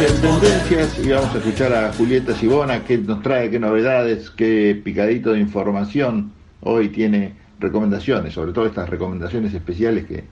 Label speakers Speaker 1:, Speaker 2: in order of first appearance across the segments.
Speaker 1: en Tendencias y vamos a escuchar a Julieta Sibona que nos trae qué novedades, qué picadito de información. Hoy tiene recomendaciones, sobre todo estas recomendaciones especiales que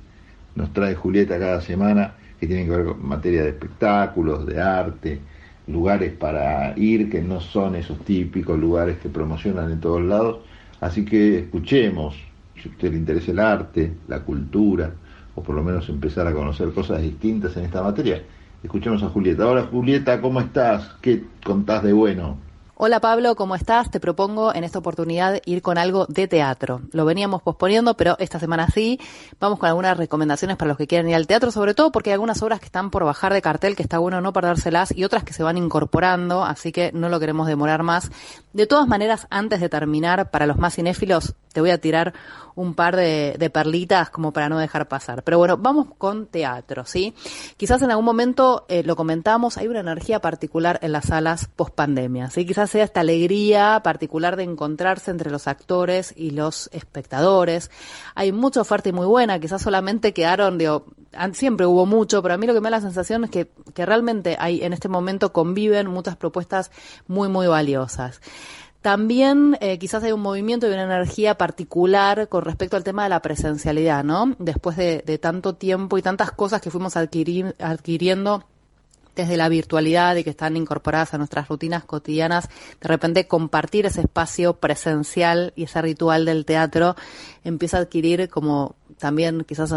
Speaker 1: nos trae Julieta cada semana, que tienen que ver con materia de espectáculos, de arte, lugares para ir que no son esos típicos lugares que promocionan en todos lados. Así que escuchemos, si a usted le interesa el arte, la cultura, o por lo menos empezar a conocer cosas distintas en esta materia, escuchemos a Julieta. Hola Julieta, ¿cómo estás? ¿Qué contás de bueno?
Speaker 2: Hola Pablo, ¿cómo estás? Te propongo en esta oportunidad ir con algo de teatro. Lo veníamos posponiendo, pero esta semana sí. Vamos con algunas recomendaciones para los que quieran ir al teatro, sobre todo porque hay algunas obras que están por bajar de cartel, que está bueno no perdérselas, y otras que se van incorporando, así que no lo queremos demorar más. De todas maneras, antes de terminar, para los más cinéfilos, te voy a tirar un par de, perlitas como para no dejar pasar. Pero bueno, vamos con teatro, ¿sí? Quizás en algún momento eh, lo comentamos, hay una energía particular en las salas post pandemia, ¿sí? Quizás sea esta alegría particular de encontrarse entre los actores y los espectadores. Hay mucha oferta y muy buena, quizás solamente quedaron, digo, siempre hubo mucho, pero a mí lo que me da la sensación es que, que realmente hay en este momento conviven muchas propuestas muy, muy valiosas. También eh, quizás hay un movimiento y una energía particular con respecto al tema de la presencialidad, ¿no? Después de, tanto tiempo y tantas cosas que fuimos adquiriendo desde la virtualidad y que están incorporadas a nuestras rutinas cotidianas, de repente compartir ese espacio presencial y ese ritual del teatro empieza a adquirir como también quizás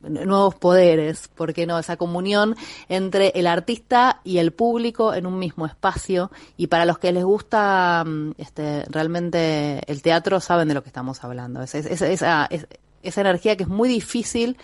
Speaker 2: nuevos poderes, ¿por qué no? Esa comunión entre el artista y el público en un mismo espacio. Y para los que les gusta mm, este, realmente el teatro, saben de lo que estamos hablando. esa, esa energía que es muy difícil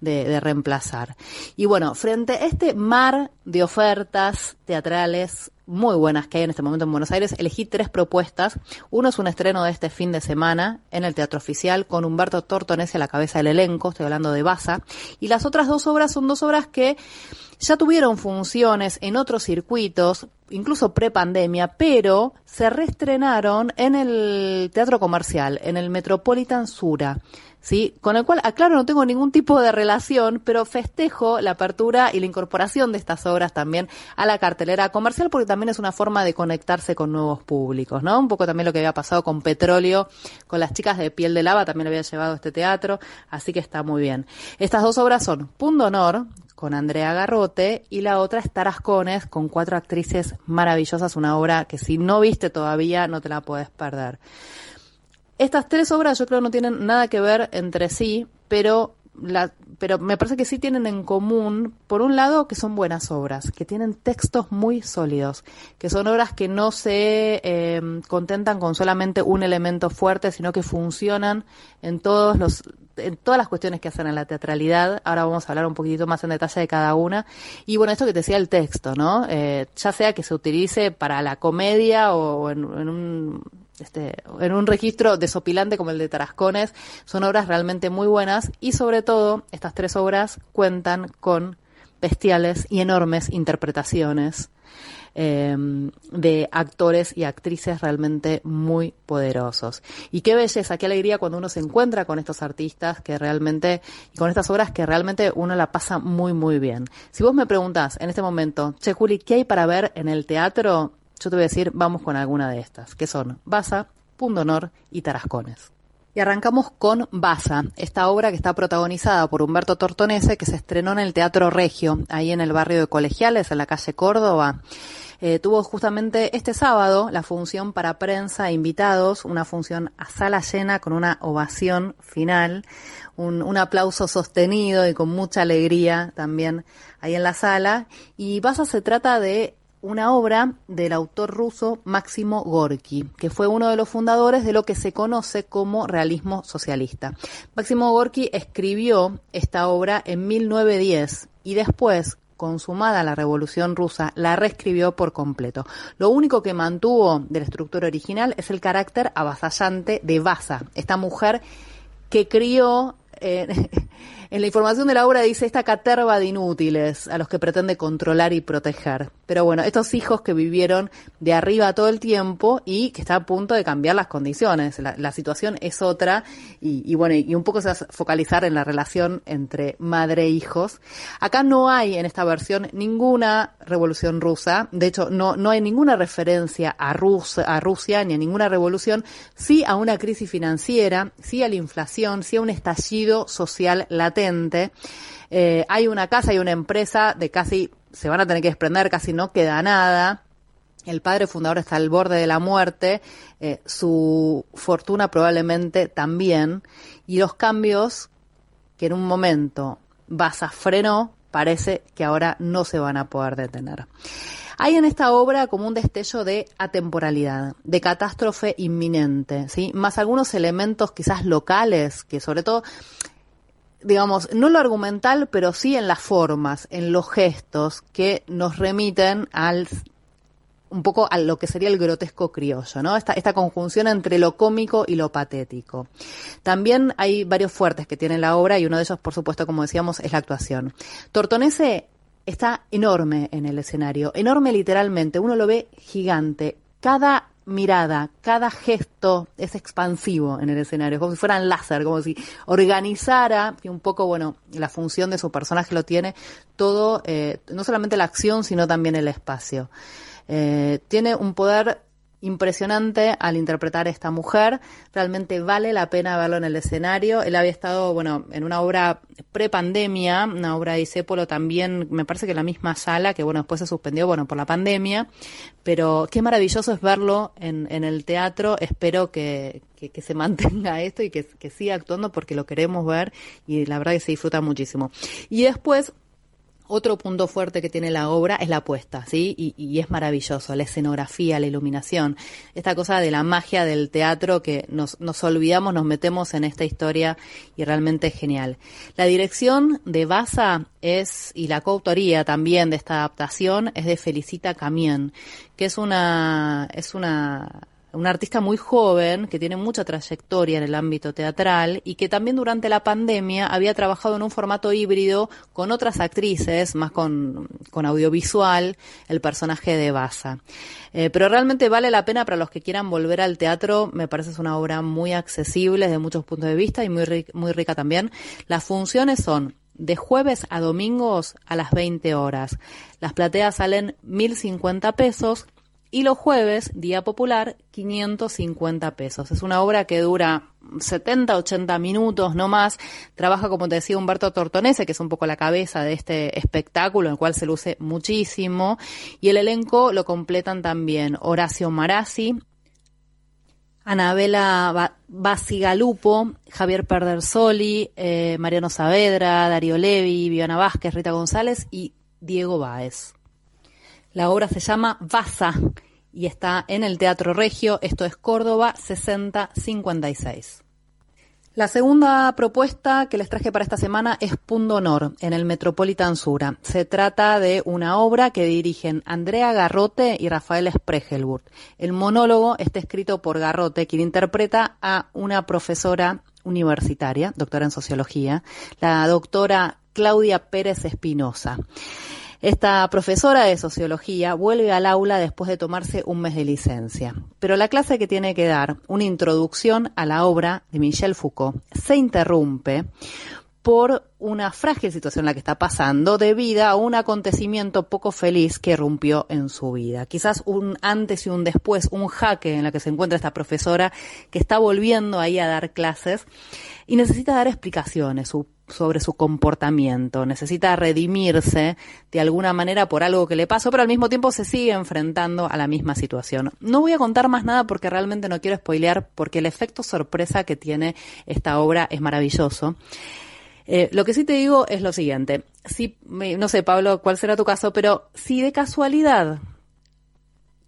Speaker 2: de, reemplazar. Y bueno, frente a este mar de ofertas teatrales muy buenas que hay en este momento en Buenos Aires, elegí tres propuestas. Uno es un estreno de este fin de semana en el Teatro Oficial con Humberto Tortonese a la cabeza del elenco, estoy hablando de Baza. Y las otras dos obras son dos obras que ya tuvieron funciones en otros circuitos, incluso pre-pandemia, pero se reestrenaron en el Teatro Comercial, en el Metropolitan Sura. ¿sí? Con el cual, aclaro, no tengo ningún tipo de relación, pero festejo la apertura y la incorporación de estas obras también a la cartelera comercial, porque también es una forma de conectarse con nuevos públicos, ¿no? Un poco también lo que había pasado con Petróleo, con las chicas de Piel de Lava, también lo había llevado a este teatro, así que está muy bien. Estas dos obras son Punto Honor, con Andrea Garrote, y la otra es Tarascones, con cuatro actrices maravillosas, una obra que si no viste todavía no te la puedes perder. Estas tres obras yo creo no tienen nada que ver entre sí, pero la, pero me parece que sí tienen en común, por un lado, que son buenas obras, que tienen textos muy sólidos, que son obras que no se eh, contentan con solamente un elemento fuerte, sino que funcionan en todos los en todas las cuestiones que hacen en la teatralidad. Ahora vamos a hablar un poquitito más en detalle de cada una. Y bueno, esto que te decía el texto, ¿no? Eh, ya sea que se utilice para la comedia o en un este, en un registro desopilante como el de Tarascones. Son obras realmente muy buenas y sobre todo estas tres obras cuentan con bestiales y enormes interpretaciones em, de actores y actrices realmente muy poderosos. Y qué belleza, qué alegría cuando uno se encuentra con estos artistas que realmente, y con estas obras que realmente uno la pasa muy, muy bien. Si vos me preguntás en este momento, Che Juli, ¿qué hay para ver en el teatro? Yo te voy a decir, vamos con alguna de estas, que son Baza, Punto Honor y Tarascones. Y arrancamos con Baza, esta obra que está protagonizada por Humberto Tortonese, que se estrenó en el Teatro Regio, ahí en el barrio de Colegiales, en la calle Córdoba. Eh, tuvo justamente este sábado la función para prensa e invitados, una función a sala llena con una ovación final, un, un, aplauso sostenido y con mucha alegría también ahí en la sala. Y Baza se trata de una obra del autor ruso Máximo Gorky, que fue uno de los fundadores de lo que se conoce como realismo socialista. Máximo Gorky escribió esta obra en 1910 y después, consumada la Revolución Rusa, la reescribió por completo. Lo único que mantuvo de la estructura original es el carácter avasallante de Baza, esta mujer que crió eh, En la información de la obra dice esta caterva de inútiles a los que pretende controlar y proteger. Pero bueno, estos hijos que vivieron de arriba todo el tiempo y que está a punto de cambiar las condiciones. La, situación es otra y, bueno, y un poco se va a focalizar en la relación entre madre e hijos. Acá no hay en esta versión ninguna revolución rusa. De hecho, no, no hay ninguna referencia a, Rus a Rusia ni a ninguna revolución. Sí a una crisis financiera, sí a la inflación, sí a un estallido social latente. Eh, hay una casa, hay una empresa de casi, se van a tener que desprender, casi no queda nada. El padre fundador está al borde de la muerte, eh, su fortuna probablemente también, y los cambios que en un momento Baza frenó, parece que ahora no se van a poder detener. Hay en esta obra como un destello de atemporalidad, de catástrofe inminente, ¿sí? Más algunos elementos quizás locales que sobre todo digamos, no lo argumental, pero sí en las formas, en los gestos que nos remiten al un poco a lo que sería el grotesco criollo, ¿no? Esta, esta conjunción entre lo cómico y lo patético. También hay varios fuertes que tiene la obra y uno de ellos, por supuesto, como decíamos, es la actuación. Tortonese está enorme en el escenario, enorme literalmente, uno lo ve gigante. Cada mirada, cada gesto es expansivo en el escenario, como si fueran láser, como si organizara, y un poco, bueno, la función de su personaje lo tiene, todo, eh, no solamente la acción, sino también el espacio. Eh, tiene un poder impresionante al interpretar a esta mujer. Realmente vale la pena verlo en el escenario. Él había estado, bueno, en una obra pre-pandemia, una obra de Isépolo también, me parece que la misma sala, que bueno, después se suspendió, bueno, por la pandemia. Pero qué maravilloso es verlo en, en el teatro. Espero que, que, se mantenga esto y que, que siga actuando porque lo queremos ver y la verdad que se disfruta muchísimo. Y después, otro punto fuerte que tiene la obra es la puesta, ¿sí? Y, es maravilloso, la escenografía, la iluminación, esta cosa de la magia del teatro que nos, nos olvidamos, nos metemos en esta historia y realmente es genial. La dirección de Baza es, y la coautoría también de esta adaptación, es de Felicita Camien, que es una, es una una artista muy joven que tiene mucha trayectoria en el ámbito teatral y que también durante la pandemia había trabajado en un formato híbrido con otras actrices, más con, audiovisual, el personaje de Baza. Eh, pero realmente vale la pena para los que quieran volver al teatro, me parece es una obra muy accesible desde muchos puntos de vista y muy, muy rica también. Las funciones son de jueves a domingos a las 20 horas. Las plateas salen 1.050 pesos y los jueves, Día Popular, 550 pesos. Es una obra que dura 70, 80 minutos, no más. Trabaja, como te decía, Humberto Tortonese, que es un poco la cabeza de este espectáculo, en el cual se luce muchísimo. Y el elenco lo completan también Horacio Marazzi, Anabela Basigalupo, Javier Perdersoli, eh, Mariano Saavedra, Darío Levi, Viviana Vázquez, Rita González y Diego Báez. La obra se llama Baza y está en el Teatro Regio, esto es Córdoba 6056. La segunda propuesta que les traje para esta semana es Punto Honor, en el Metropolitan Sura. Se trata de una obra que dirigen Andrea Garrote y Rafael Spregelburg. El monólogo está escrito por Garrote, quien interpreta a una profesora universitaria, doctora en sociología, la doctora Claudia Pérez Espinosa. Esta profesora de sociología vuelve al aula después de tomarse un mes de licencia, pero la clase que tiene que dar, una introducción a la obra de Michel Foucault, se interrumpe por una frágil situación en la que está pasando debido a un acontecimiento poco feliz que rompió en su vida. Quizás un antes y un después, un jaque en la que se encuentra esta profesora que está volviendo ahí a dar clases y necesita dar explicaciones sobre su comportamiento, necesita redimirse de alguna manera por algo que le pasó, pero al mismo tiempo se sigue enfrentando a la misma situación. No voy a contar más nada porque realmente no quiero spoilear porque el efecto sorpresa que tiene esta obra es maravilloso. Eh, lo que sí te digo es lo siguiente. Si, no sé, Pablo, cuál será tu caso, pero si de casualidad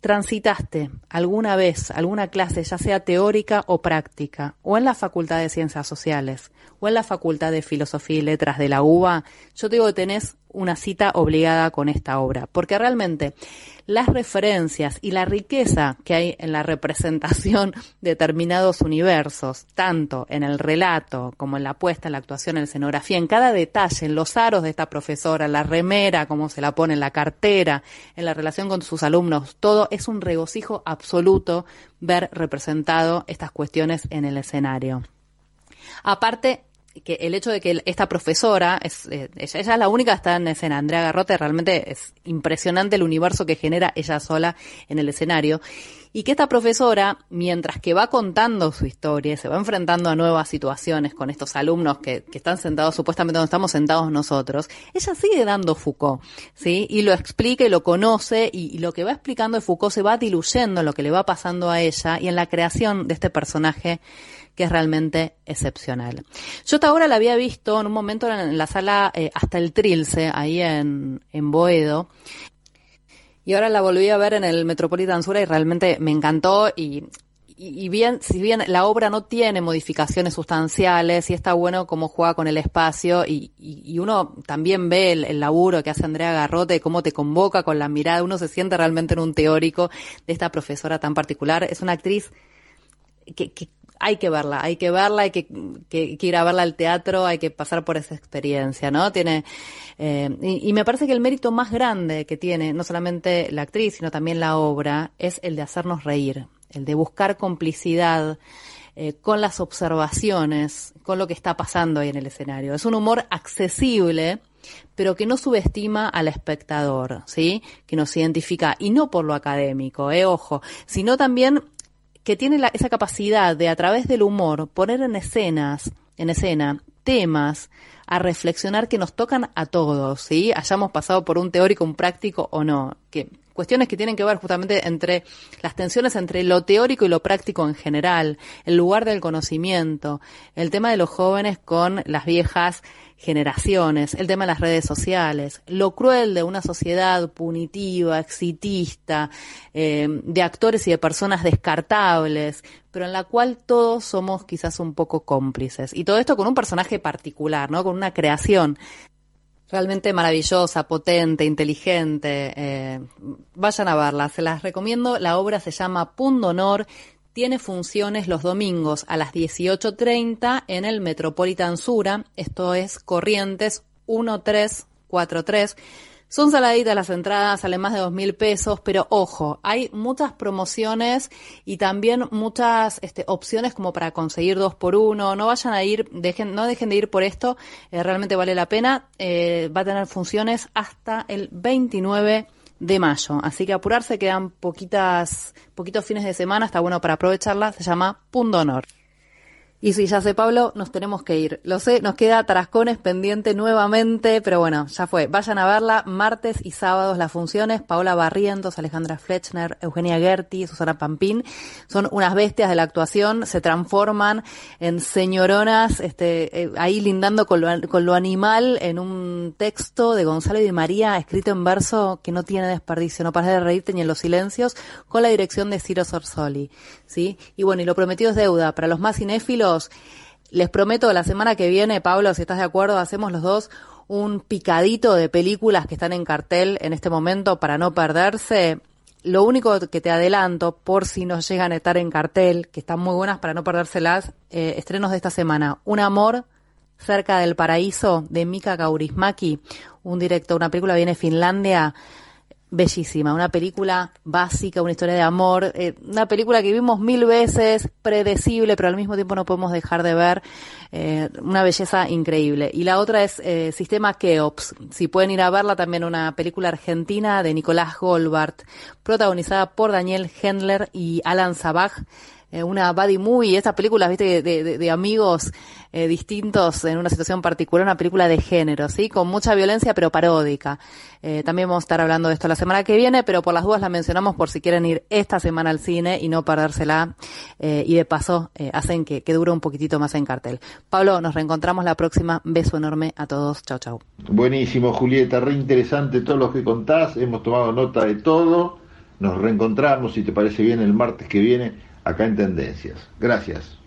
Speaker 2: transitaste alguna vez alguna clase, ya sea teórica o práctica, o en la Facultad de Ciencias Sociales, o en la Facultad de Filosofía y Letras de la UBA, yo te digo que tenés una cita obligada con esta obra, porque realmente las referencias y la riqueza que hay en la representación de determinados universos, tanto en el relato como en la puesta, en la actuación, en la escenografía, en cada detalle, en los aros de esta profesora, la remera, cómo se la pone en la cartera, en la relación con sus alumnos, todo es un regocijo absoluto ver representado estas cuestiones en el escenario. Aparte, que el hecho de que esta profesora, es, eh, ella, es la única que está en escena, Andrea Garrote, realmente es impresionante el universo que genera ella sola en el escenario. Y que esta profesora, mientras que va contando su historia, se va enfrentando a nuevas situaciones con estos alumnos que, que están sentados supuestamente donde estamos sentados nosotros, ella sigue dando Foucault, ¿sí? Y lo explica y lo conoce y, y lo que va explicando de Foucault se va diluyendo en lo que le va pasando a ella y en la creación de este personaje que es realmente excepcional. Yo hasta ahora la había visto en un momento en la sala eh, hasta el Trilce, ahí en, en Boedo, y ahora la volví a ver en el Metropolitan Sur y realmente me encantó y, y, bien, si bien la obra no tiene modificaciones sustanciales y está bueno cómo juega con el espacio y, y, uno también ve el, el, laburo que hace Andrea Garrote, cómo te convoca con la mirada, uno se siente realmente en un teórico de esta profesora tan particular. Es una actriz que, que hay que verla, hay que verla, hay que, que, ir a verla al teatro, hay que pasar por esa experiencia, ¿no? Tiene, eh, y, y, me parece que el mérito más grande que tiene, no solamente la actriz, sino también la obra, es el de hacernos reír, el de buscar complicidad eh, con las observaciones, con lo que está pasando ahí en el escenario. Es un humor accesible, pero que no subestima al espectador, ¿sí? Que nos identifica, y no por lo académico, eh, ojo, sino también que tiene la, esa capacidad de a través del humor poner en escenas, en escena, temas a reflexionar que nos tocan a todos, ¿sí? Hayamos pasado por un teórico, un práctico o no, que cuestiones que tienen que ver justamente entre las tensiones entre lo teórico y lo práctico en general, el lugar del conocimiento, el tema de los jóvenes con las viejas generaciones, el tema de las redes sociales, lo cruel de una sociedad punitiva, exitista, eh, de actores y de personas descartables, pero en la cual todos somos quizás un poco cómplices. Y todo esto con un personaje particular, ¿no? Con una creación realmente maravillosa, potente, inteligente. Eh, vayan a verla, se las recomiendo. La obra se llama Punto Honor tiene funciones los domingos a las 18.30 en el Metropolitan Sura, esto es Corrientes 1343. Son saladitas las entradas, salen más de dos mil pesos, pero ojo, hay muchas promociones y también muchas este, opciones como para conseguir dos por uno. No vayan a ir, dejen, no dejen de ir por esto, eh, realmente vale la pena. Eh, va a tener funciones hasta el 29 de mayo. Así que apurarse, quedan poquitas, poquitos fines de semana, está bueno para aprovecharla, se llama Punto Honor. Y si ya sé, Pablo, nos tenemos que ir. Lo sé, nos queda Tarascones pendiente nuevamente, pero bueno, ya fue. Vayan a verla martes y sábados las funciones. Paola Barrientos, Alejandra Flechner, Eugenia Gerti, Susana Pampín. Son unas bestias de la actuación, se transforman en señoronas, este, eh, ahí lindando con lo, con lo animal en un texto de Gonzalo y de María, escrito en verso que no tiene desperdicio, no para de reírte ni en los silencios, con la dirección de Ciro Sorsoli. ¿sí? Y bueno, y lo prometido es deuda. Para los más cinéfilos, les prometo la semana que viene, Pablo, si estás de acuerdo, hacemos los dos un picadito de películas que están en cartel en este momento para no perderse. Lo único que te adelanto, por si no llegan a estar en cartel, que están muy buenas para no perdérselas, eh, estrenos de esta semana. Un amor cerca del paraíso de Mika Kaurismaki, un director, una película viene de Finlandia bellísima, una película básica, una historia de amor, eh, una película que vimos mil veces, predecible, pero al mismo tiempo no podemos dejar de ver, eh, una belleza increíble. Y la otra es eh, Sistema Keops, si pueden ir a verla también una película argentina de Nicolás Goldbart, protagonizada por Daniel Hendler y Alan Sabaj eh, una buddy movie, estas películas, viste, de, de, amigos eh, distintos en una situación particular, una película de género, ¿sí? Con mucha violencia, pero paródica. Eh, también vamos a estar hablando de esto la semana que viene, pero por las dudas la mencionamos por si quieren ir esta semana al cine y no perdérsela. y de paso, hacen que, que dure un poquitito más en cartel. Pablo, nos reencontramos la próxima. Beso enorme a todos. Chau, chau.
Speaker 1: Buenísimo, Julieta. Re interesante todo lo que contás. Hemos tomado nota de todo. Nos reencontramos, si te parece bien, el martes que viene acá en Tendencias. Gracias.